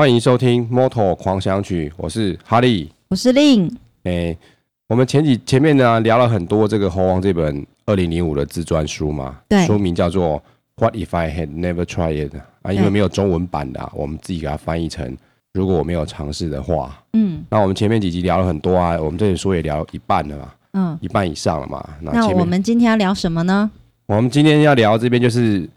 欢迎收听《Moto 狂想曲》，我是哈利，我是令。哎、欸，我们前几前面呢聊了很多这个猴王这本二零零五的自传书嘛，对，书名叫做《What If I Had Never Tried It》啊，因为没有中文版的、啊，我们自己给它翻译成“如果我没有尝试的话”。嗯，那我们前面几集聊了很多啊，我们这本书也聊一半了嘛，嗯，一半以上了嘛。那，那我们今天要聊什么呢？我们今天要聊这边就是。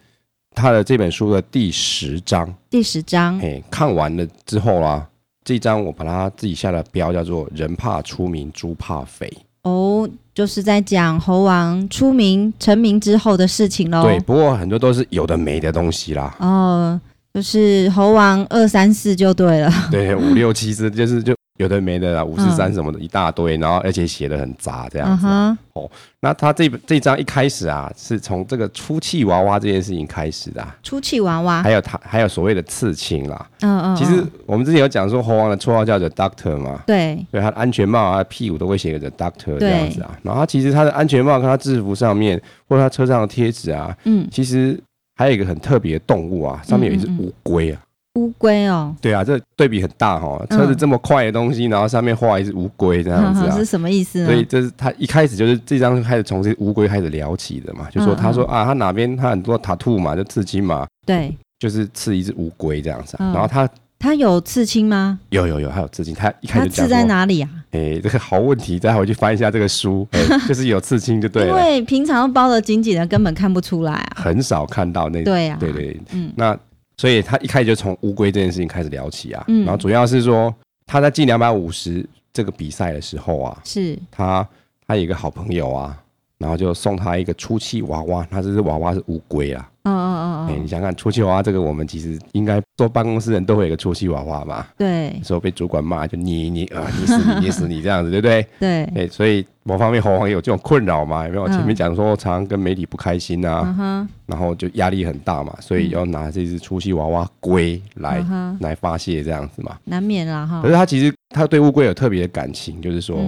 他的这本书的第十章，第十章，哎，看完了之后啊，这一章我把它自己下了标，叫做“人怕出名，猪怕肥”。哦，就是在讲猴王出名成名之后的事情喽。对，不过很多都是有的没的东西啦。哦，就是猴王二三四就对了。对，五六七十就是就。有的没的啦，五十三什么的一大堆，嗯、然后而且写的很杂这样子、啊。Uh 哦，那他这这张一开始啊，是从这个出气娃娃这件事情开始的、啊。出气娃娃，还有他还有所谓的刺青啦。嗯嗯。其实我们之前有讲说猴王的绰号叫做 Doctor 嘛。对。对，他的安全帽啊，屁股都会写个 Doctor 这样子啊。然后他其实他的安全帽跟他制服上面，或者他车上的贴纸啊，嗯，其实还有一个很特别的动物啊，上面有一只乌龟啊。嗯嗯乌龟哦，对啊，这对比很大哈、哦。车子这么快的东西，嗯、然后上面画一只乌龟这样子啊，是什么意思呢？所以这是他一开始就是这张开始从这乌龟开始聊起的嘛，就说他说、嗯、啊，他哪边他很多 tattoo 嘛，就刺青嘛，对，就是刺一只乌龟这样子、啊。嗯、然后他他有刺青吗？有有有，他有刺青。他一开始刺在哪里啊？哎、欸，这个好问题，待会去翻一下这个书，欸、就是有刺青就对了。因为平常包的紧紧的，根本看不出来啊，很少看到那个。对啊，对对对，嗯，那。所以他一开始就从乌龟这件事情开始聊起啊，嗯、然后主要是说他在进两百五十这个比赛的时候啊，是。他他有一个好朋友啊，然后就送他一个出气娃娃，他这只娃娃是乌龟啊。嗯嗯嗯哎，你想想，出气娃娃这个，我们其实应该做办公室人都会有一个出气娃娃嘛。对。时候被主管骂，就捏一捏啊，捏死你，捏死你这样子，对不对？对。哎，所以某方面猴王有这种困扰嘛？有没有？前面讲说，常常跟媒体不开心啊，然后就压力很大嘛，所以要拿这只出气娃娃龟来来发泄这样子嘛。难免啦哈。可是他其实他对乌龟有特别的感情，就是说，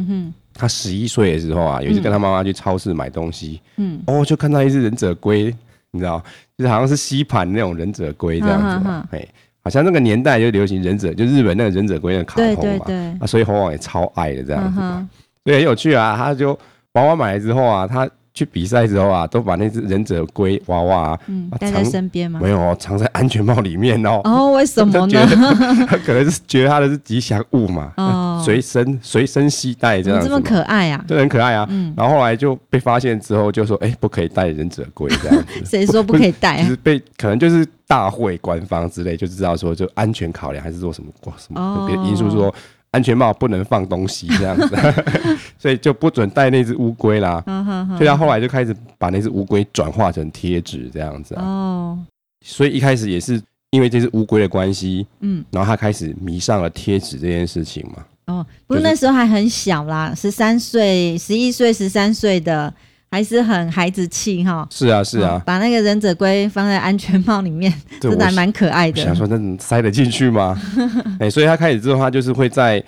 他十一岁的时候啊，有一次跟他妈妈去超市买东西，嗯，哦，就看到一只忍者龟。你知道，就是好像是吸盘那种忍者龟这样子嘛，哎，好像那个年代就流行忍者，就日本那个忍者龟的卡通嘛，对对对啊，所以猴王也超爱的这样子嘛，所以很有趣啊。他就娃娃买了之后啊，他。去比赛之后啊，都把那只忍者龟娃娃嗯带在身边吗？没有哦，藏在安全帽里面哦。哦，为什么呢？他可能是觉得它的是吉祥物嘛，哦，随身随身携带这样子。这么可爱啊？对，很可爱啊。嗯。然后后来就被发现之后，就说：“哎，不可以带忍者龟这样子。”谁说不可以带？就是被可能就是大会官方之类就知道说，就安全考量还是做什么什么别的因素说。安全帽不能放东西这样子，所以就不准带那只乌龟啦。所以他后来就开始把那只乌龟转化成贴纸这样子。哦，所以一开始也是因为这只乌龟的关系，嗯，然后他开始迷上了贴纸这件事情嘛。哦，不过那时候还很小啦，十三岁、十一岁、十三岁的。还是很孩子气哈，是啊是啊，把那个忍者龟放在安全帽里面，真的还蛮可爱的。想说，那塞得进去吗？哎，所以他开始之后，他就是会在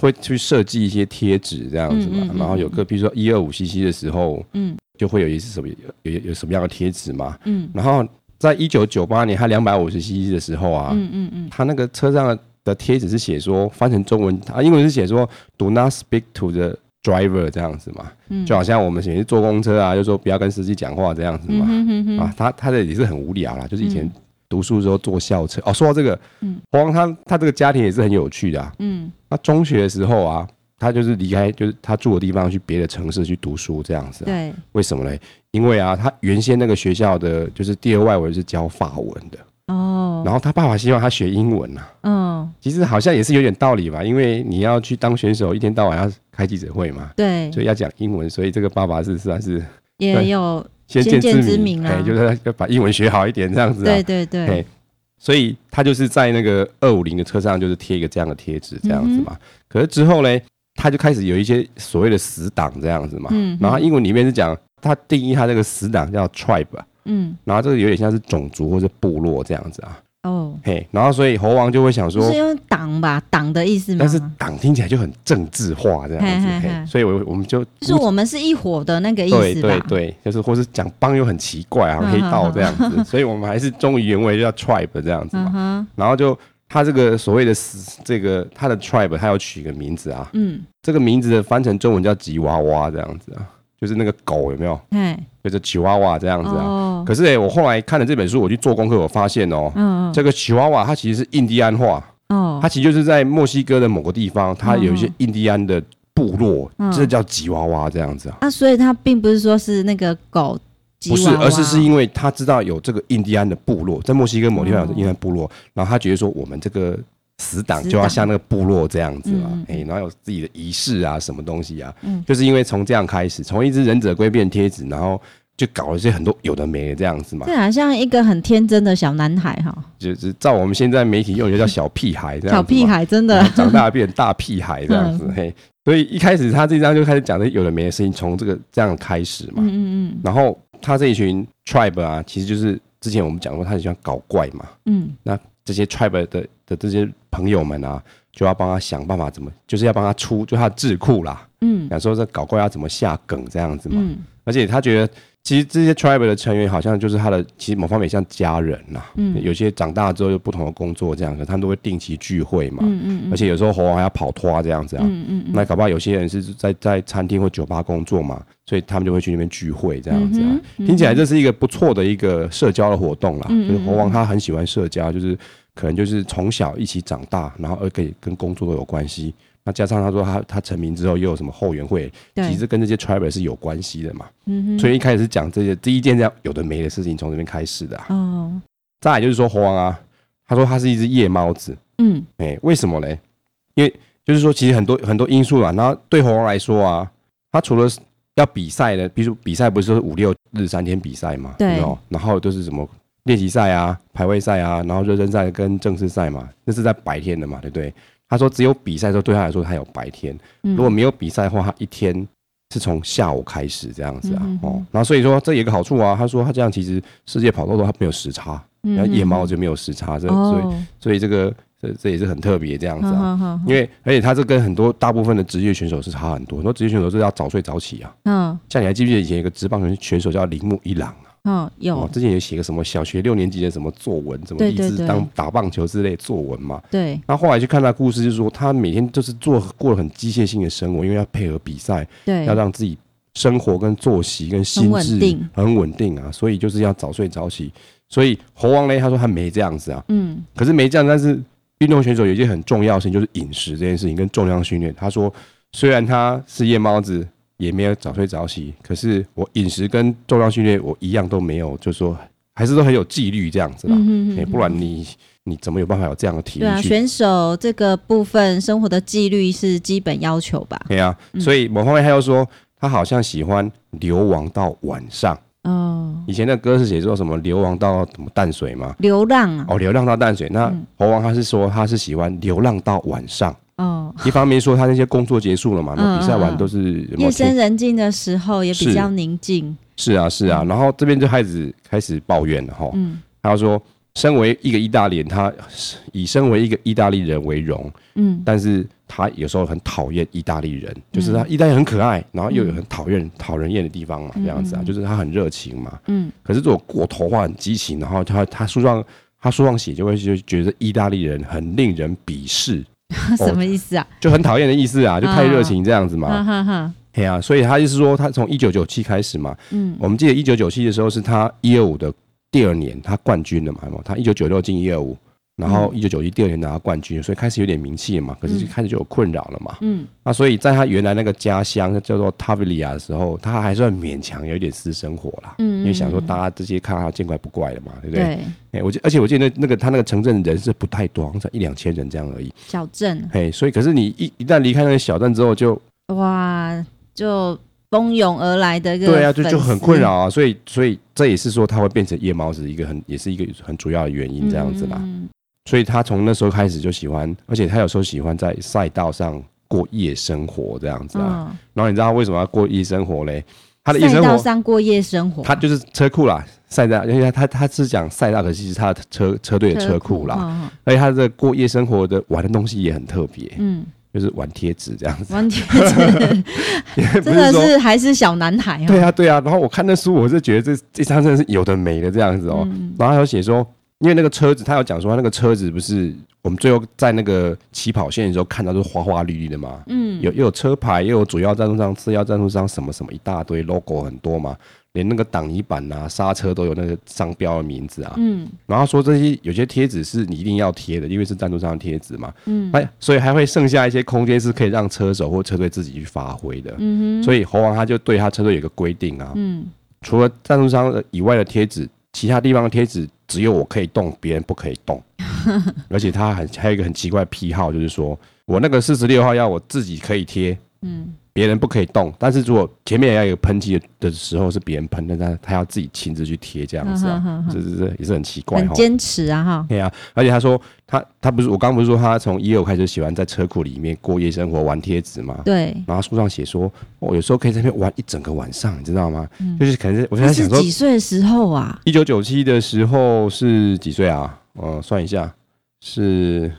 会去设计一些贴纸这样子嘛，然后有个比如说一二五 CC 的时候，嗯，就会有一些什么有有什么样的贴纸嘛，嗯，然后在一九九八年他两百五十 CC 的时候啊，嗯嗯嗯，他那个车上的贴纸是写说翻成中文，他英文是写说 Do not speak to the driver 这样子嘛，就好像我们以前坐公车啊，就说不要跟司机讲话这样子嘛。嗯、哼哼啊，他他的也是很无聊啦，就是以前读书的时候坐校车。嗯、哦，说到这个，嗯，猴王他他这个家庭也是很有趣的啊。嗯，他中学的时候啊，他就是离开就是他住的地方去别的城市去读书这样子。对，为什么呢？因为啊，他原先那个学校的就是第二外文是教法文的。哦，然后他爸爸希望他学英文呐、啊。嗯，其实好像也是有点道理吧，因为你要去当选手，一天到晚要开记者会嘛。对，所以要讲英文，所以这个爸爸是算是也有先见之明啊，就是要把英文学好一点这样子、啊。对对对，所以他就是在那个二五零的车上，就是贴一个这样的贴纸这样子嘛。嗯、可是之后呢，他就开始有一些所谓的死党这样子嘛。嗯，然后英文里面是讲他定义他这个死党叫 tribe。嗯，然后这个有点像是种族或者部落这样子啊。哦，嘿，然后所以猴王就会想说，是用党吧，党的意思吗？但是党听起来就很政治化这样子，嘿嘿嘿，所以我我们就，就是我们是一伙的那个意思吧？对对对，就是或是讲帮又很奇怪啊，黑道这样子，所以我们还是忠于原味，就叫 tribe 这样子嘛。然后就他这个所谓的死这个他的 tribe，他要取一个名字啊，嗯，这个名字的翻成中文叫吉娃娃这样子啊，就是那个狗有没有？嗯，就是吉娃娃这样子啊。哦、可是哎，我后来看了这本书，我去做功课，我发现哦，嗯嗯，这个吉娃娃它其实是印第安话，哦，它其实就是在墨西哥的某个地方，它有一些印第安的部落，嗯、这叫吉娃娃这样子啊。啊，所以它并不是说是那个狗。不是，而是是因为他知道有这个印第安的部落，在墨西哥某地方有印第安部落，然后他觉得说我们这个死党就要像那个部落这样子嘛，哎，然后有自己的仪式啊，什么东西啊，嗯。就是因为从这样开始，从一只忍者龟变贴纸，然后就搞了一些很多有的没的这样子嘛。对啊，像一个很天真的小男孩哈，就是照我们现在媒体用语叫小屁孩这样子。小屁孩真的。长大变大屁孩这样子，嘿，所以一开始他这张就开始讲的有的没的事情，从这个这样开始嘛，嗯嗯嗯，然后。他这一群 tribe 啊，其实就是之前我们讲过，他很喜欢搞怪嘛。嗯，那这些 tribe 的的这些朋友们啊，就要帮他想办法怎么，就是要帮他出，就他的智库啦。嗯，想说这搞怪要怎么下梗这样子嘛。嗯，而且他觉得。其实这些 tribe 的成员好像就是他的，其实某方面像家人呐。嗯。有些长大之后有不同的工作这样子，他们都会定期聚会嘛。嗯嗯，而且有时候猴王还要跑拖这样子啊。嗯嗯，那搞不好有些人是在在餐厅或酒吧工作嘛，所以他们就会去那边聚会这样子啊。听起来这是一个不错的一个社交的活动啦。就是猴王他很喜欢社交，就是可能就是从小一起长大，然后而可以跟工作都有关系。那加上他说他他成名之后又有什么后援会，对其实跟这些 tribe 是有关系的嘛。嗯哼。所以一开始讲这些第一件这样有的没的事情从这边开始的、啊。哦。再来就是说猴王啊，他说他是一只夜猫子。嗯。哎、欸，为什么嘞？因为就是说其实很多很多因素啊。然后对猴王来说啊，他除了要比赛的，比如比赛不是说五六日三天比赛嘛？对。然后就是什么练习赛啊、排位赛啊，然后热身赛跟正式赛嘛，那是在白天的嘛，对不对？他说：“只有比赛的时候，对他来说，他有白天；如果没有比赛的话，他一天是从下午开始这样子啊。哦，然后所以说这有一个好处啊。他说他这样其实世界跑多多，他没有时差，然后夜猫就没有时差，这所以所以这个这这也是很特别这样子啊。因为而且他这跟很多大部分的职业选手是差很多，很多职业选手是要早睡早起啊。嗯，像你还记不记得以前有个职棒选手叫铃木一朗？”嗯，有、哦、之前有写个什么小学六年级的什么作文，什么立志当打棒球之类的作文嘛。对。那后后来去看他故事，就是说他每天就是做过了很机械性的生活，因为要配合比赛，对，要让自己生活跟作息跟心智很稳定，很稳定啊，所以就是要早睡早起。所以猴王嘞，他说他没这样子啊，嗯，可是没这样，但是运动选手有一件很重要的事情，就是饮食这件事情跟重量训练。他说虽然他是夜猫子。也没有早睡早起，可是我饮食跟重量训练我一样都没有，就是说还是都很有纪律这样子啦。嗯嗯，不然你你怎么有办法有这样的体力？对啊，选手这个部分生活的纪律是基本要求吧？对啊，所以某方面他又说他好像喜欢流亡到晚上。哦，以前的歌是写说什么流亡到什么淡水吗？流浪啊？哦，流浪到淡水。那猴王他是说他是喜欢流浪到晚上。哦，一方面说他那些工作结束了嘛，那比赛完都是夜深人静的时候，也比较宁静。是啊，是啊，然后这边就开始开始抱怨了哈。嗯，他说，身为一个意大利人，他以身为一个意大利人为荣。嗯，但是他有时候很讨厌意大利人，就是他意大利很可爱，然后又有很讨厌讨人厌的地方嘛，这样子啊，就是他很热情嘛。嗯，可是这种过头话很激情，然后他他书上他书上写就会就觉得意大利人很令人鄙视。什么意思啊？就很讨厌的意思啊，就太热情这样子嘛。哈哈哈。对啊，所以他就是说，他从一九九七开始嘛。嗯。我们记得一九九七的时候是他一二五的第二年，他冠军了嘛？他一九九六进一二五。然后一九九一第二年拿到冠军，所以开始有点名气了嘛。可是就开始就有困扰了嘛。嗯。那所以在他原来那个家乡叫做塔维利亚的时候，他还算勉强有一点私生活啦。嗯。因为想说大家这些看他见怪不怪了嘛，对不对？对。哎，我记，而且我记得那那个他那个城镇人是不太多，好像才一两千人这样而已。小镇。哎，所以可是你一一旦离开那个小镇之后，就哇，就蜂拥而来的。对啊，就就很困扰啊。所以所以这也是说他会变成夜猫子一个很也是一个很主要的原因这样子啦。嗯。所以他从那时候开始就喜欢，而且他有时候喜欢在赛道上过夜生活这样子啊。嗯、然后你知道他为什么要过夜生活嘞？他的夜生活赛道上过夜生活，他就是车库啦，赛道，因为他他他是讲赛道，可是其实他的车车队的车库啦。嗯、而且他的过夜生活的玩的东西也很特别，嗯，就是玩贴纸这样子。玩贴纸，真的是还是小男孩啊。对啊对啊，然后我看那书，我是觉得这这张真的是有的没的这样子哦。嗯、然后他有写说。因为那个车子，他有讲说，他那个车子不是我们最后在那个起跑线的时候看到都是花花绿绿的嘛，嗯，有又有车牌，又有主要赞助商、次要赞助商什么什么一大堆 logo 很多嘛，连那个挡泥板呐、啊、刹车都有那个商标的名字啊，嗯，然后说这些有些贴纸是你一定要贴的，因为是赞助商的贴纸嘛，嗯，哎，所以还会剩下一些空间是可以让车手或车队自己去发挥的，嗯哼，所以猴王他就对他车队有个规定啊，嗯，除了赞助商以外的贴纸，其他地方的贴纸只有我可以动，别人不可以动。而且他很还有一个很奇怪的癖好，就是说我那个四十六号要我自己可以贴，嗯，别人不可以动。但是如果前面要有喷漆的时候是别人喷的，那他要自己亲自去贴这样子啊，这这这也是很奇怪，很坚持啊哈。对啊，而且他说他他不是我刚刚不是说他从一六开始喜欢在车库里面过夜生活玩贴纸吗？对。然后书上写说，我有时候可以在那边玩一整个晚上，你知道吗？嗯、就是可能是我现在想说几岁的时候啊？一九九七的时候是几岁啊？嗯，算一下，是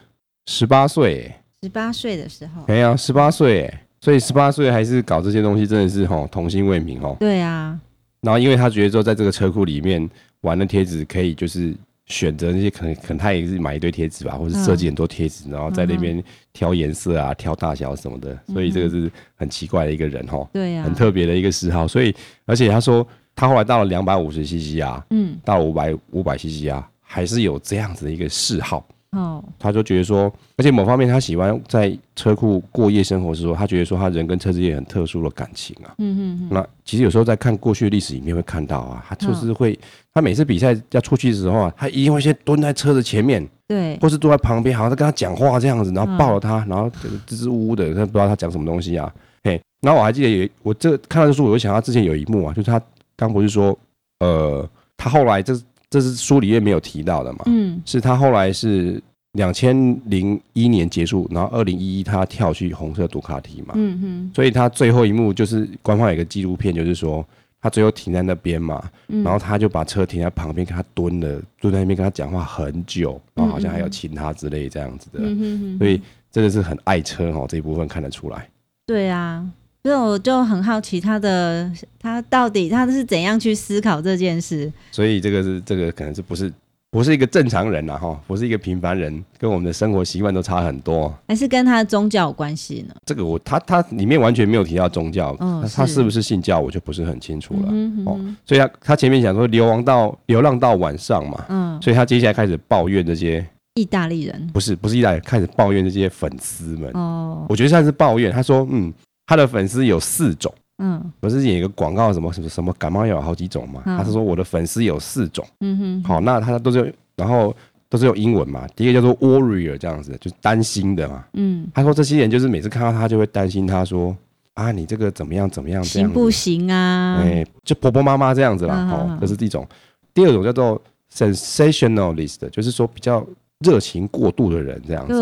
十八岁。十八岁的时候，没有十八岁，所以十八岁还是搞这些东西，真的是吼童心未泯哦。对啊。然后，因为他觉得说，在这个车库里面玩的贴纸，可以就是选择那些可能，可能他也是买一堆贴纸吧，或者设计很多贴纸，然后在那边挑颜色啊、挑大小什么的。所以这个是很奇怪的一个人哈。对啊。很特别的一个嗜好。所以，而且他说，他后来到了两百五十 CC 啊，嗯，到五百五百 CC 啊。还是有这样子的一个嗜好，哦，他就觉得说，而且某方面他喜欢在车库过夜生活的时候，他觉得说他人跟车之间很特殊的感情啊，嗯嗯嗯。那其实有时候在看过去的历史里面会看到啊，他就是会，他每次比赛要出去的时候啊，他一定会先蹲在车子前面，对，或是坐在旁边，好像在跟他讲话这样子，然后抱着他，然后支支吾吾的，他不知道他讲什么东西啊，嘿。然后我还记得有我这看到的书，我就想到之前有一幕啊，就是他刚不是说，呃，他后来这。这是书里面没有提到的嘛？嗯，是他后来是两千零一年结束，然后二零一一他跳去红色杜卡提嘛。嗯哼，所以他最后一幕就是官方有一个纪录片，就是说他最后停在那边嘛，然后他就把车停在旁边，跟他蹲了，蹲在那边跟他讲话很久，然后好像还要亲他之类这样子的。嗯哼，所以真的是很爱车哦，这一部分看得出来。对啊。所以我就很好奇他的他到底他是怎样去思考这件事？所以这个是这个可能是不是不是一个正常人呐哈，不是一个平凡人，跟我们的生活习惯都差很多，还是跟他的宗教有关系呢？这个我他他里面完全没有提到宗教，哦、他是不是信教我就不是很清楚了、嗯、哦。所以他他前面讲说流亡到流浪到晚上嘛，嗯，所以他接下来开始抱怨这些意大利人，不是不是意大利人，开始抱怨这些粉丝们哦，我觉得算是抱怨，他说嗯。他的粉丝有四种，嗯，不是演一个广告，什么什么什么感冒药有好几种嘛？嗯、他是说我的粉丝有四种，嗯哼，好，那他都是用，然后都是用英文嘛。第一个叫做 warrior 这样子，就是担心的嘛，嗯，他说这些人就是每次看到他就会担心，他说啊，你这个怎么样怎么样，行不行啊？哎、欸，就婆婆妈妈这样子啦，这是第一种。第二种叫做 sensationalist，就是说比较热情过度的人这样子，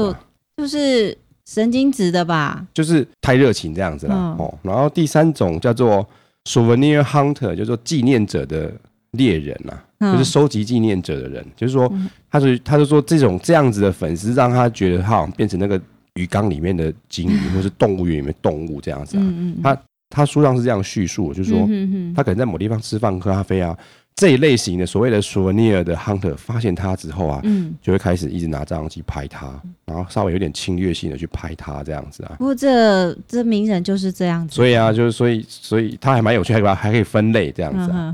就就是。神经质的吧，就是太热情这样子啦。嗯、哦。然后第三种叫做 souvenir hunter，就是说纪念者的猎人呐、啊，嗯、就是收集纪念者的人。就是说，他是他就说这种这样子的粉丝，让他觉得他好像变成那个鱼缸里面的鲸鱼，或是动物园里面动物这样子啊。他他书上是这样叙述，就是说，他可能在某地方吃饭喝咖啡啊。这一类型的所谓的索尼尔的 hunter 发现他之后啊，嗯，就会开始一直拿照相机拍他，然后稍微有点侵略性的去拍他这样子啊。不过这这名人就是这样子。所以啊，就是所以所以他还蛮有趣，还还可以分类这样子啊。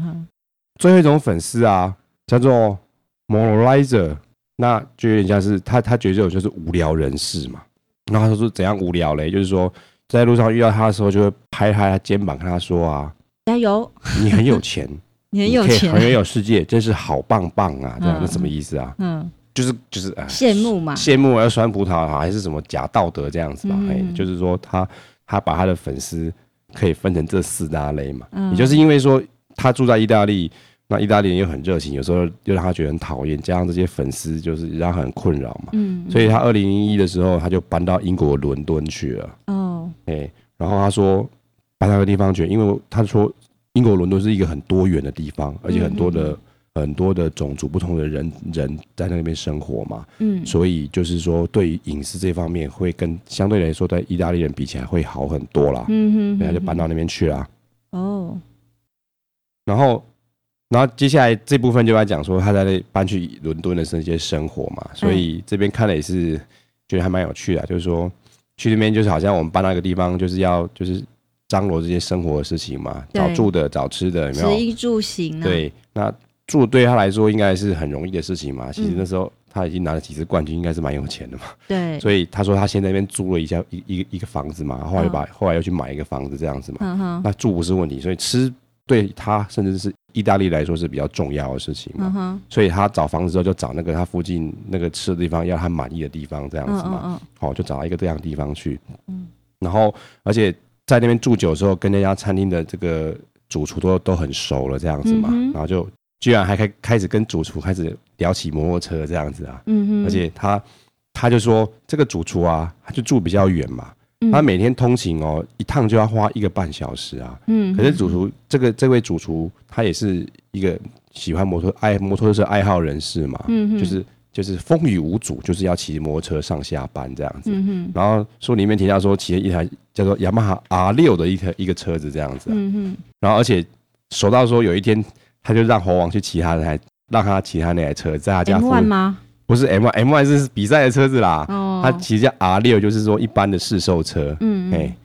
最后一种粉丝啊，叫做 moralizer，那就有点像是他他觉得这种就是无聊人士嘛。然后他说怎样无聊嘞？就是说在路上遇到他的时候，就会拍他肩膀，跟他说啊，加油，你很有钱。你很有钱，很有世界，真是好棒棒啊！这样是什么意思啊？嗯，就是就是羡慕嘛，羡慕要酸葡萄还是什么假道德这样子吧？哎，就是说他他把他的粉丝可以分成这四大类嘛。也就是因为说他住在意大利，那意大利人又很热情，有时候又让他觉得很讨厌，加上这些粉丝就是让他很困扰嘛。嗯，所以他二零零一的时候他就搬到英国伦敦去了。哦，哎，然后他说搬到那个地方去，因为他说。英国伦敦是一个很多元的地方，而且很多的很多的种族不同的人人在那边生活嘛，嗯，所以就是说对于隐私这方面会跟相对来说在意大利人比起来会好很多啦，嗯哼，然后就搬到那边去啦，哦，然后然后接下来这部分就来讲说他在那搬去伦敦的那些生活嘛，所以这边看了也是觉得还蛮有趣的，就是说去那边就是好像我们搬到一个地方，就是要就是张罗这些生活的事情嘛，找住的、找吃的，有没有？食衣住行。啊对，那住对他来说应该是很容易的事情嘛。其实那时候他已经拿了几次冠军，应该是蛮有钱的嘛。对，所以他说他先在那边租了一下一一个一个房子嘛，后来又把后来又去买一个房子这样子嘛。那住不是问题，所以吃。对他甚至是意大利来说是比较重要的事情嘛，嗯、所以他找房子之后就找那个他附近那个吃的地方，要他满意的地方这样子嘛，好、就找到一个这样的地方去，嗯、然后而且在那边住久之后，跟那家餐厅的这个主厨都都很熟了这样子嘛，嗯、然后就居然还开开始跟主厨开始聊起摩托车这样子啊，嗯、而且他他就说这个主厨啊，他就住比较远嘛。他每天通勤哦，一趟就要花一个半小时啊。嗯，可是主厨这个这位主厨，他也是一个喜欢摩托爱摩托车爱好人士嘛。嗯，就是就是风雨无阻，就是要骑摩托车上下班这样子。嗯，然后书里面提到说，骑了一台叫做雅马哈 R 六的一台一个车子这样子。嗯，然后而且熟到说有一天，他就让猴王去骑他那台，让他骑他那台车，在他家附近吗？不是 M1，M1 是比赛的车子啦。哦，它其实叫 R 六就是说一般的市售车。嗯，哎，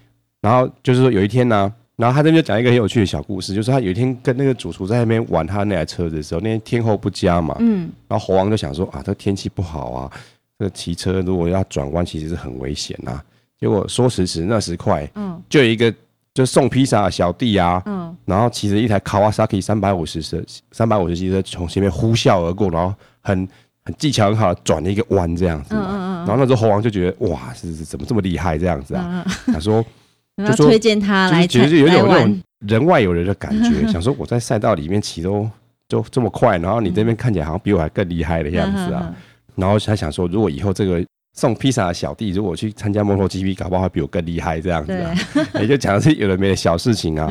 然后就是说有一天呢、啊，然后他这边就讲一个很有趣的小故事，就是他有一天跟那个主厨在那边玩他那台车子的时候，那天天候不佳嘛。嗯，然后猴王就想说啊，这天气不好啊，这个骑车如果要转弯，其实是很危险呐。结果说时迟那时快，嗯，就有一个就送披萨的小弟啊，嗯，然后骑着一台 Kawasaki 三百五十车，三百五十 cc 车从前面呼啸而过，然后很。很技巧很好的转了一个弯这样子嘛，嗯嗯嗯，然后那时候猴王就觉得哇，是是怎么这么厉害这样子啊？他说，就说推荐他来，其实就有点那种人外有人的感觉，想说我在赛道里面骑都就这么快，然后你这边看起来好像比我还更厉害的样子啊。然后他想说，如果以后这个送披萨的小弟如果去参加摩托 GP，搞不好会比我更厉害这样子啊。也就讲的是有的没的小事情啊。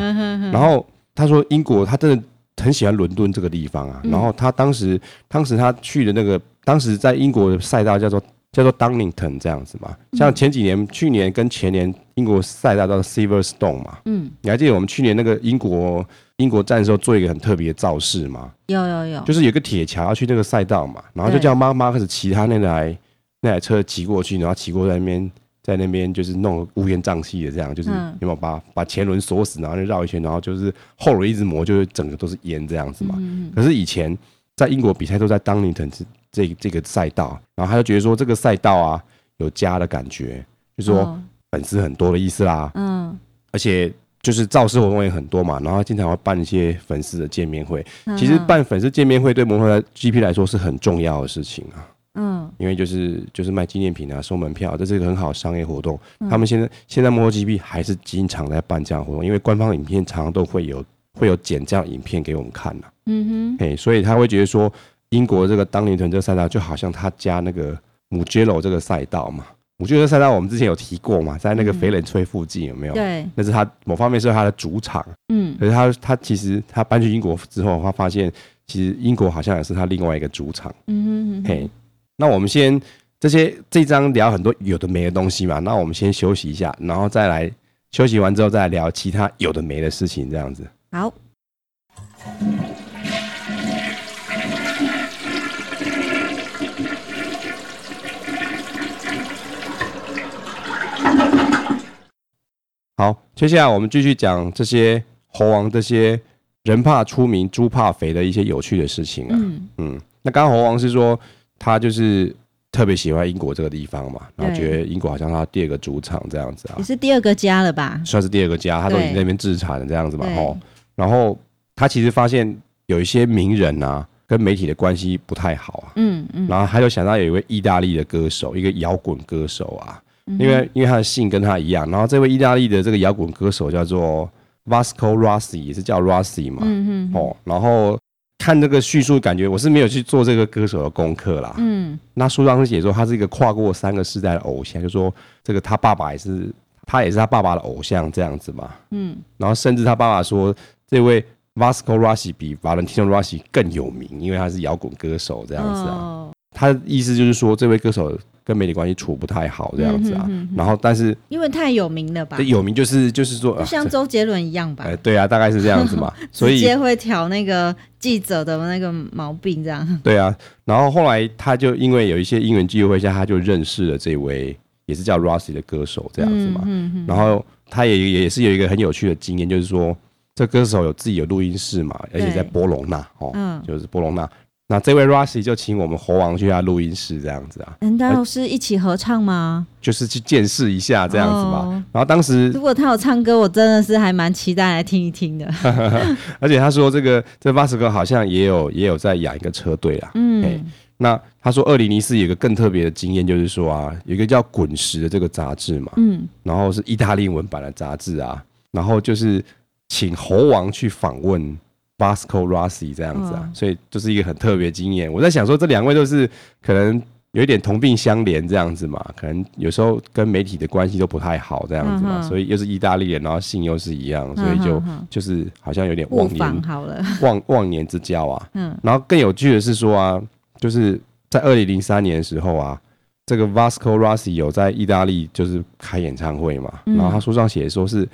然后他说，英国他真的。很喜欢伦敦这个地方啊，然后他当时，当时他去的那个，当时在英国的赛道叫做叫做 Donington 这样子嘛，像前几年，去年跟前年英国赛道叫做 Silverstone 嘛，嗯，你还记得我们去年那个英国英国站的时候做一个很特别的造势吗？有有有，就是有个铁桥要去那个赛道嘛，然后就叫妈妈开始骑他那台那台车骑过去，然后骑过在那边。在那边就是弄乌烟瘴气的，这样就是有没有把把前轮锁死，然后就绕一圈，然后就是后轮一直磨，就是整个都是烟这样子嘛。可是以前在英国比赛都在当宁腾这这个赛道，然后他就觉得说这个赛道啊有家的感觉，就说粉丝很多的意思啦。嗯，而且就是造势活动也很多嘛，然后经常会办一些粉丝的见面会。其实办粉丝见面会对摩托 GP 来说是很重要的事情啊。嗯，因为就是就是卖纪念品啊，收门票，这是一个很好的商业活动。嗯、他们现在现在摩托 GP 还是经常在办这样活动，因为官方影片常常都会有会有剪这样影片给我们看呐、啊。嗯哼，哎，所以他会觉得说，英国这个当年屯这个赛道就好像他家那个姆杰罗这个赛道嘛。姆杰罗赛道我们之前有提过嘛，在那个肥冷翠附近有没有？对，那是他某方面是他的主场。嗯，可是他他其实他搬去英国之后，他发现其实英国好像也是他另外一个主场。嗯哼，嘿。那我们先这些这张聊很多有的没的东西嘛，那我们先休息一下，然后再来休息完之后再来聊其他有的没的事情，这样子。好。好，接下来我们继续讲这些猴王这些人怕出名猪怕肥的一些有趣的事情啊。嗯嗯，那刚刚猴王是说。他就是特别喜欢英国这个地方嘛，然后觉得英国好像他第二个主场这样子啊，也是第二个家了吧？算是第二个家，他都已经在那边自产了这样子嘛。吼，然后他其实发现有一些名人啊，跟媒体的关系不太好啊。嗯嗯。然后他就想到有一位意大利的歌手，一个摇滚歌手啊，因为因为他的姓跟他一样，然后这位意大利的这个摇滚歌手叫做 Vasco Rossi，也是叫 Rossi 嘛。嗯嗯。哦，然后。看这个叙述，感觉我是没有去做这个歌手的功课啦。嗯，那书上是写说他是一个跨过三个世代的偶像，就说这个他爸爸也是，他也是他爸爸的偶像这样子嘛。嗯，然后甚至他爸爸说，这位 Vasco Rossi 比 Valentino Rossi 更有名，因为他是摇滚歌手这样子啊。他意思就是说，这位歌手跟媒体关系处不太好这样子啊。嗯、哼哼哼然后，但是因为太有名了吧？有名就是就是说，就像周杰伦一样吧？哎、呃，对啊，大概是这样子嘛。所以直接会挑那个记者的那个毛病这样。对啊，然后后来他就因为有一些因缘机会下，他就认识了这位也是叫 Rossi 的歌手这样子嘛。嗯、哼哼然后他也也是有一个很有趣的经验，就是说这歌手有自己有录音室嘛，而且在波隆纳哦，嗯、就是波隆纳。那这位 Rossi 就请我们猴王去他录音室这样子啊？难道是一起合唱吗？就是去见识一下这样子嘛。哦、然后当时如果他有唱歌，我真的是还蛮期待来听一听的。而且他说这个这 Vasco 好像也有也有在养一个车队啦。嗯。那他说二零零四有一个更特别的经验，就是说啊，有一个叫《滚石》的这个杂志嘛。嗯。然后是意大利文版的杂志啊，然后就是请猴王去访问。Vasco Rossi 这样子啊，所以就是一个很特别经验。我在想说，这两位都是可能有一点同病相怜这样子嘛，可能有时候跟媒体的关系都不太好这样子嘛，所以又是意大利人，然后姓又是一样，所以就就是好像有点忘年忘忘年之交啊。嗯，然后更有趣的是说啊，就是在二零零三年的时候啊，这个 Vasco Rossi 有在意大利就是开演唱会嘛，然后他书上写说是。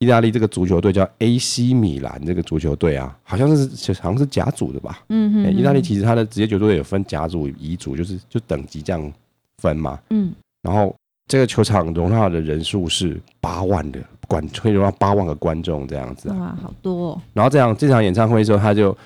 意大利这个足球队叫 AC 米兰，这个足球队啊，好像是好像是甲组的吧？嗯哼，嗯哼。意大利其实它的职业球队有分甲组、乙组，就是就等级这样分嘛。嗯。然后这个球场容纳的人数是八万的管，可以容纳八万个观众这样子啊。哇，好多哦。然后这样这场演唱会的时候，他就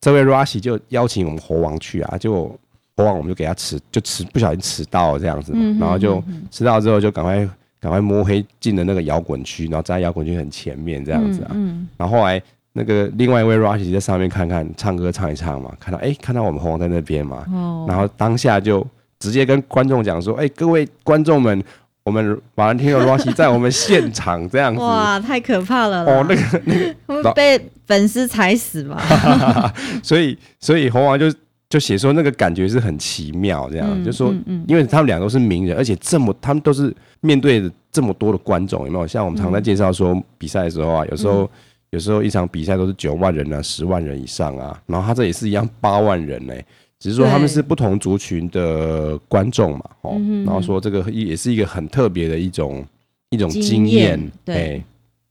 这位 Rossi 就邀请我们猴王去啊，结果猴王我们就给他迟就迟不小心迟到了这样子嘛，嗯哼嗯哼，然后就迟到之后就赶快。赶快摸黑进了那个摇滚区，然后在摇滚区很前面这样子啊。嗯嗯、然后后来那个另外一位 Rush 在上面看看唱歌唱一唱嘛，看到哎、欸、看到我们红王在那边嘛，哦、然后当下就直接跟观众讲说：“哎、欸，各位观众们，我们马兰天和 Rossi 在我们现场这样子。”哇，太可怕了！哦，那个那个会被粉丝踩死吧？所以所以猴王就。就写说那个感觉是很奇妙，这样、嗯、就说，因为他们俩都是名人，而且这么他们都是面对着这么多的观众，有没有？像我们常在介绍说比赛的时候啊，有时候有时候一场比赛都是九万人啊，十万人以上啊，然后他这也是一样八万人呢、欸，只是说他们是不同族群的观众嘛，哦，然后说这个也是一个很特别的一种一种经验，对。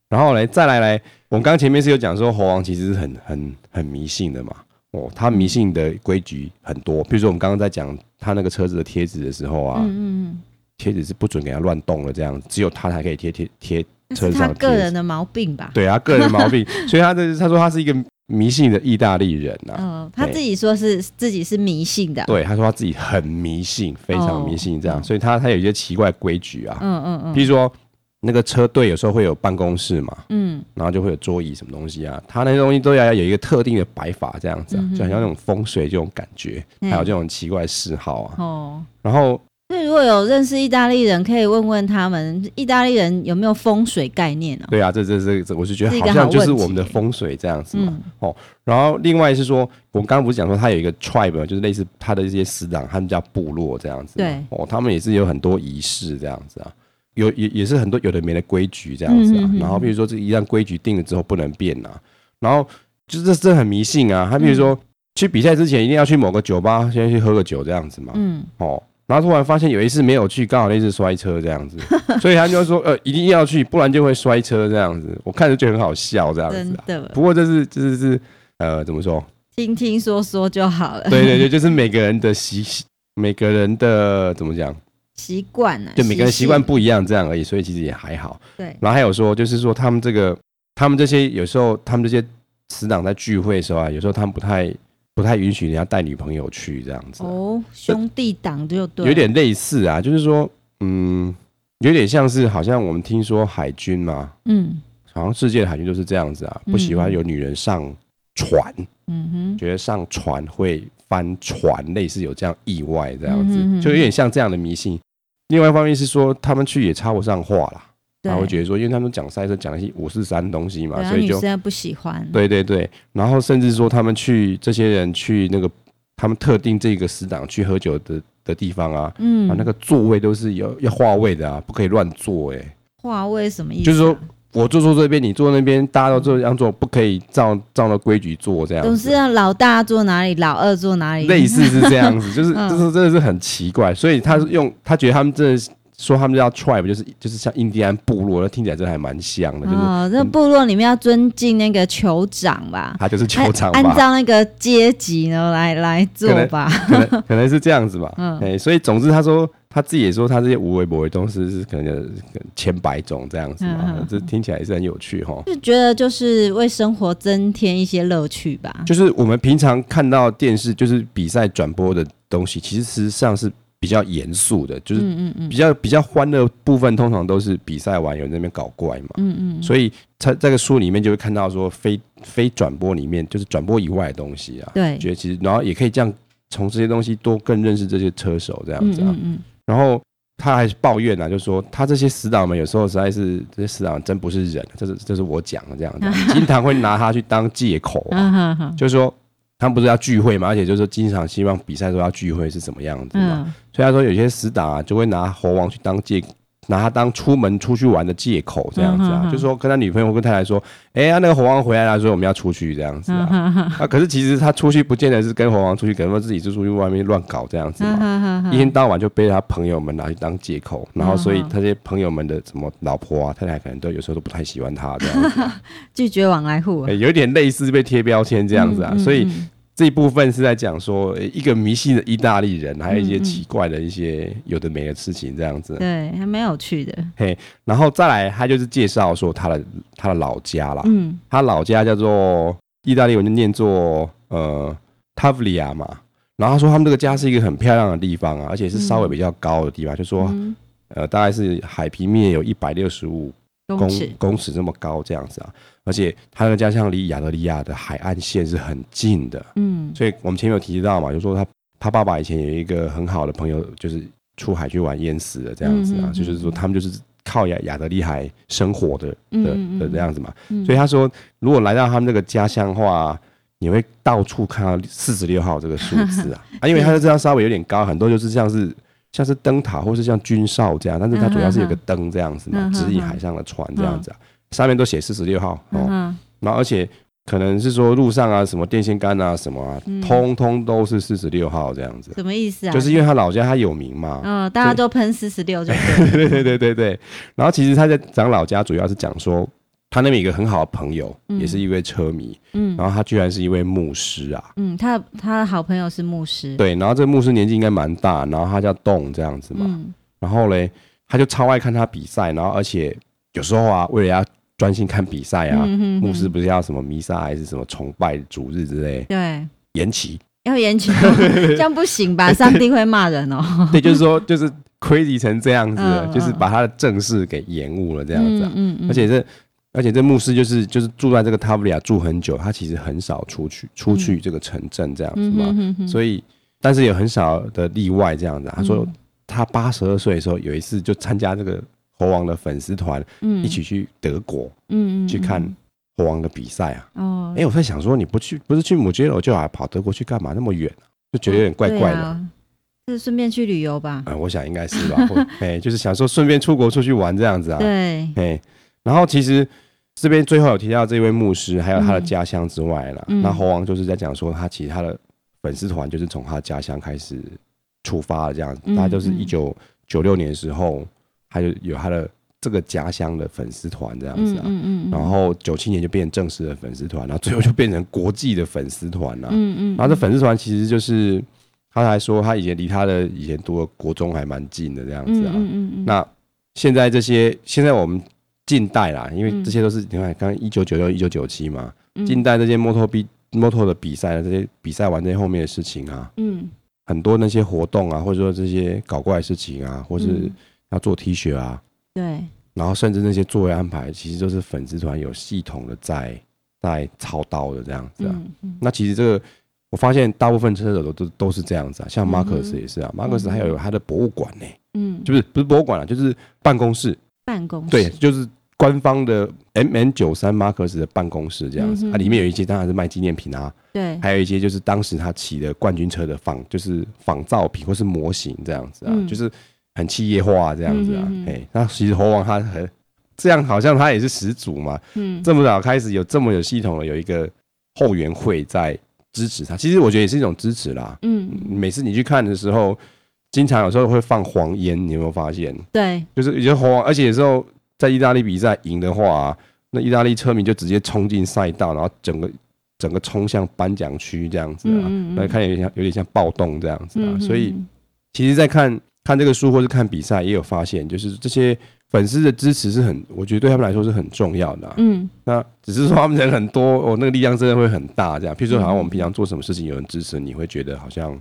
然后来再来来，我们刚前面是有讲说猴王其实是很很很迷信的嘛。哦，他迷信的规矩很多，比如说我们刚刚在讲他那个车子的贴纸的时候啊，嗯嗯，贴纸是不准给他乱动的，这样只有他才可以贴贴贴车上。他个人的毛病吧？对啊，个人毛病，所以他的他说他是一个迷信的意大利人呐。嗯，他自己说是自己是迷信的。对，他说他自己很迷信，非常迷信这样，所以他他有一些奇怪规矩啊，嗯嗯嗯，比如说。那个车队有时候会有办公室嘛，嗯，然后就会有桌椅什么东西啊，他那些东西都要有一个特定的摆法，这样子啊，嗯、就好像那种风水这种感觉，嗯、还有这种奇怪嗜好啊。哦，然后，那如果有认识意大利人，可以问问他们，意大利人有没有风水概念呢、啊？对啊，这这这这，我是觉得好像就是我们的风水这样子嘛。嗯、哦，然后另外是说，我们刚刚不是讲说他有一个 tribe，就是类似他的一些死党，他们叫部落这样子。对，哦，他们也是有很多仪式这样子啊。有也也是很多有的没的规矩这样子啊，嗯、哼哼然后比如说这一旦规矩定了之后不能变呐、啊，然后就是这这很迷信啊。他比如说、嗯、去比赛之前一定要去某个酒吧先去喝个酒这样子嘛，嗯，哦，然后突然发现有一次没有去，刚好那次摔车这样子，所以他就说呃一定要去，不然就会摔车这样子。我看着就很好笑这样子、啊，真的。不过这是这是是呃怎么说？听听说说就好了。对对对，就是每个人的习每个人的怎么讲？习惯呢？就每个人习惯不一样，这样而已，所以其实也还好。对。然后还有说，就是说他们这个，他们这些有时候，他们这些死党在聚会的时候啊，有时候他们不太不太允许人家带女朋友去这样子。哦，兄弟党就对。有点类似啊，就是说，嗯，有点像是好像我们听说海军嘛，嗯，好像世界的海军都是这样子啊，不喜欢有女人上船，嗯哼，觉得上船会。翻船类似有这样意外这样子，嗯、哼哼就有点像这样的迷信。另外一方面是说，他们去也插不上话啦，对然后觉得说，因为他们讲赛车讲一些五四三东西嘛，所以就现在不喜欢。对对对，然后甚至说他们去这些人去那个他们特定这个死党去喝酒的的地方啊，嗯，啊那个座位都是有要划位的啊，不可以乱坐哎、欸。划位什么意思、啊？就是说我坐坐这边，你坐那边，大家都这样做，不可以照照那规矩做这样。总是让老大坐哪里，老二坐哪里。类似是这样子，就是就是真的是很奇怪，所以他是用他觉得他们真的是。说他们叫 tribe，就是就是像印第安部落，那听起来真的还蛮像的。就是哦，那部落里面要尊敬那个酋长吧？他就是酋长吧，按照那个阶级呢来来做吧？可能可能，可能是这样子吧。嗯，哎，所以总之他说他自己也说他这些无微不为东西是可能千百种这样子嘛。嗯、这听起来也是很有趣哈。就觉得就是为生活增添一些乐趣吧。就是我们平常看到电视就是比赛转播的东西，其实实际上是。比较严肃的，就是比较比较欢乐部分，通常都是比赛完有那边搞怪嘛。嗯嗯。所以他这个书里面就会看到说非非转播里面，就是转播以外的东西啊。对。觉得其实，然后也可以这样从这些东西多更认识这些车手这样子啊。嗯嗯。然后他还是抱怨啊，就是说他这些死党们有时候实在是这些死党真不是人，这是这是我讲的这样子，经常会拿他去当借口啊，就是说。他们不是要聚会嘛，而且就是经常希望比赛都要聚会是什么样子嘛。嗯、所以他说有些死党啊，就会拿猴王去当借，拿他当出门出去玩的借口这样子啊。嗯、哼哼就说跟他女朋友跟太太说，哎、欸、呀、啊，那个猴王回来了，所以我们要出去这样子啊。嗯、哼哼啊，可是其实他出去不见得是跟猴王出去，可能说自己就出去外面乱搞这样子嘛。嗯、哼哼一天到晚就被他朋友们拿去当借口，然后所以他这些朋友们的什么老婆啊、太太可能都有时候都不太喜欢他这样子，拒绝往来户、欸，有点类似被贴标签这样子啊，嗯、所以。这一部分是在讲说一个迷信的意大利人，还有一些奇怪的一些有的没的事情，这样子。对，还蛮有趣的。嘿，然后再来，他就是介绍说他的他的老家啦。嗯，他老家叫做意大利文就念作呃 Tavlia 嘛。然后他说他们这个家是一个很漂亮的地方啊，而且是稍微比较高的地方，就说呃大概是海平面有一百六十五公公尺这么高这样子啊。而且他的家乡离亚得利亚的海岸线是很近的，嗯，所以我们前面有提到嘛，就说他他爸爸以前有一个很好的朋友，就是出海去玩淹死了这样子啊，就是说他们就是靠亚亚得利海生活的的的这样子嘛，所以他说如果来到他们这个家乡的话，你会到处看到四十六号这个数字啊，啊，因为它的这样稍微有点高，很多就是像是像是灯塔或是像军哨这样，但是它主要是有个灯这样子嘛，指引海上的船这样子啊。上面都写四十六号哦，嗯、哼。然后而且可能是说路上啊，什么电线杆啊，什么啊，嗯、通通都是四十六号这样子。什么意思啊？就是因为他老家他有名嘛，嗯，大家都喷四十六就对。对对对对对。然后其实他在讲老家，主要是讲说他那边有一个很好的朋友，嗯、也是一位车迷，嗯，然后他居然是一位牧师啊，嗯，他他的好朋友是牧师，对，然后这个牧师年纪应该蛮大，然后他叫栋这样子嘛，嗯、然后嘞，他就超爱看他比赛，然后而且有时候啊，为了要专心看比赛啊！牧师不是要什么弥撒还是什么崇拜主日之类？对，延期要延期，这样不行吧？上帝会骂人哦。对，就是说，就是 crazy 成这样子，就是把他的正事给延误了这样子。嗯嗯。而且这，而且这牧师就是就是住在这个塔布利亚住很久，他其实很少出去出去这个城镇这样子嘛。所以，但是有很少的例外这样子。他说他八十二岁的时候有一次就参加这个。猴王的粉丝团，一起去德国，嗯，去看猴王的比赛啊。哦，哎，我在想说，你不去，不是去母鸡楼，就还跑德国去干嘛？那么远，就觉得有点怪怪的。是顺便去旅游吧？嗯，我想应该是吧。哎，就是想说顺便出国出去玩这样子啊。对，哎，然后其实这边最后有提到这位牧师，还有他的家乡之外了。那猴王就是在讲说，他其实他的粉丝团就是从他的家乡开始出发的这样子。大概都是一九九六年的时候。他就有他的这个家乡的粉丝团这样子啊，嗯嗯然后九七年就变成正式的粉丝团，然后最后就变成国际的粉丝团了。嗯嗯，然后这粉丝团其实就是他还说他以前离他的以前读的国中还蛮近的这样子啊。嗯嗯，那现在这些现在我们近代啦，因为这些都是你看刚刚一九九六一九九七嘛，近代这些摩托比摩托的比赛的这些比赛完这些后面的事情啊，嗯，很多那些活动啊，或者说这些搞怪的事情啊，或是。要做 T 恤啊，对，然后甚至那些座位安排，其实都是粉丝团有系统的在在操刀的这样子啊。嗯嗯、那其实这个我发现大部分车手都都都是这样子啊，像马克斯也是啊，马克斯还有他的博物馆呢，嗯，就是不是博物馆啊，就是办公室，办公室，对，就是官方的 MN 九三马克斯的办公室这样子，啊，里面有一些当然是卖纪念品啊，对，还有一些就是当时他骑的冠军车的仿，就是仿造品或是模型这样子啊，嗯、就是。很企业化这样子啊，哎、嗯，那其实猴王他很这样好像他也是始祖嘛。嗯，这么早开始有这么有系统的有一个后援会在支持他，其实我觉得也是一种支持啦。嗯，每次你去看的时候，经常有时候会放黄烟，你有没有发现？对，就是有些黄，而且有时候在意大利比赛赢的话、啊，那意大利车迷就直接冲进赛道，然后整个整个冲向颁奖区这样子啊，来、嗯、看有点像有点像暴动这样子啊。嗯、所以，其实，在看看这个书或是看比赛，也有发现，就是这些。粉丝的支持是很，我觉得对他们来说是很重要的、啊。嗯，那只是说他们人很多，哦，那个力量真的会很大。这样，譬如说，好像我们平常做什么事情有人支持，你会觉得好像，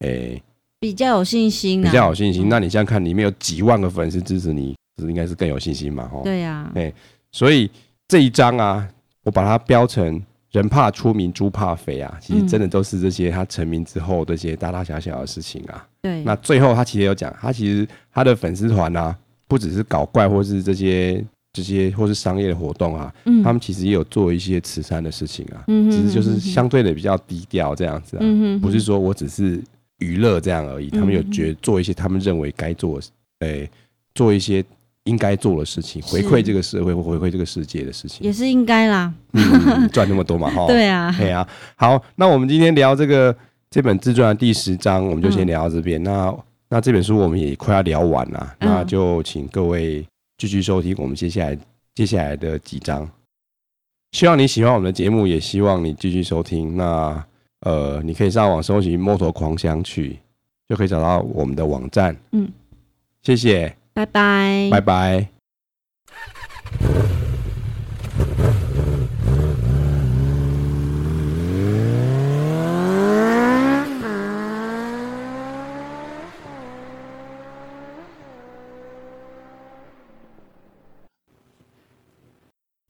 诶、欸，比较有信心、啊，比较有信心。那你现在看，里面有几万个粉丝支持你，是应该是更有信心嘛？吼，对呀、啊。诶，所以这一章啊，我把它标成“人怕出名，猪怕肥”啊，其实真的都是这些他成名之后这些大大小小的事情啊。对。那最后他其实有讲，他其实他的粉丝团啊。不只是搞怪，或是这些这些，或是商业的活动啊，嗯、他们其实也有做一些慈善的事情啊，嗯、哼哼哼只是就是相对的比较低调这样子啊，嗯、哼哼不是说我只是娱乐这样而已，他们有觉得做一些他们认为该做，诶、欸，做一些应该做的事情，回馈这个社会或回馈这个世界的事情，也是应该啦，赚、嗯、那么多嘛，哈，对啊，对啊，好，那我们今天聊这个这本自传的第十章，我们就先聊到这边，嗯、那。那这本书我们也快要聊完了，嗯、那就请各位继续收听我们接下来接下来的几章。希望你喜欢我们的节目，也希望你继续收听。那呃，你可以上网搜寻“摩托狂想曲”，就可以找到我们的网站。嗯，谢谢，拜拜，拜拜。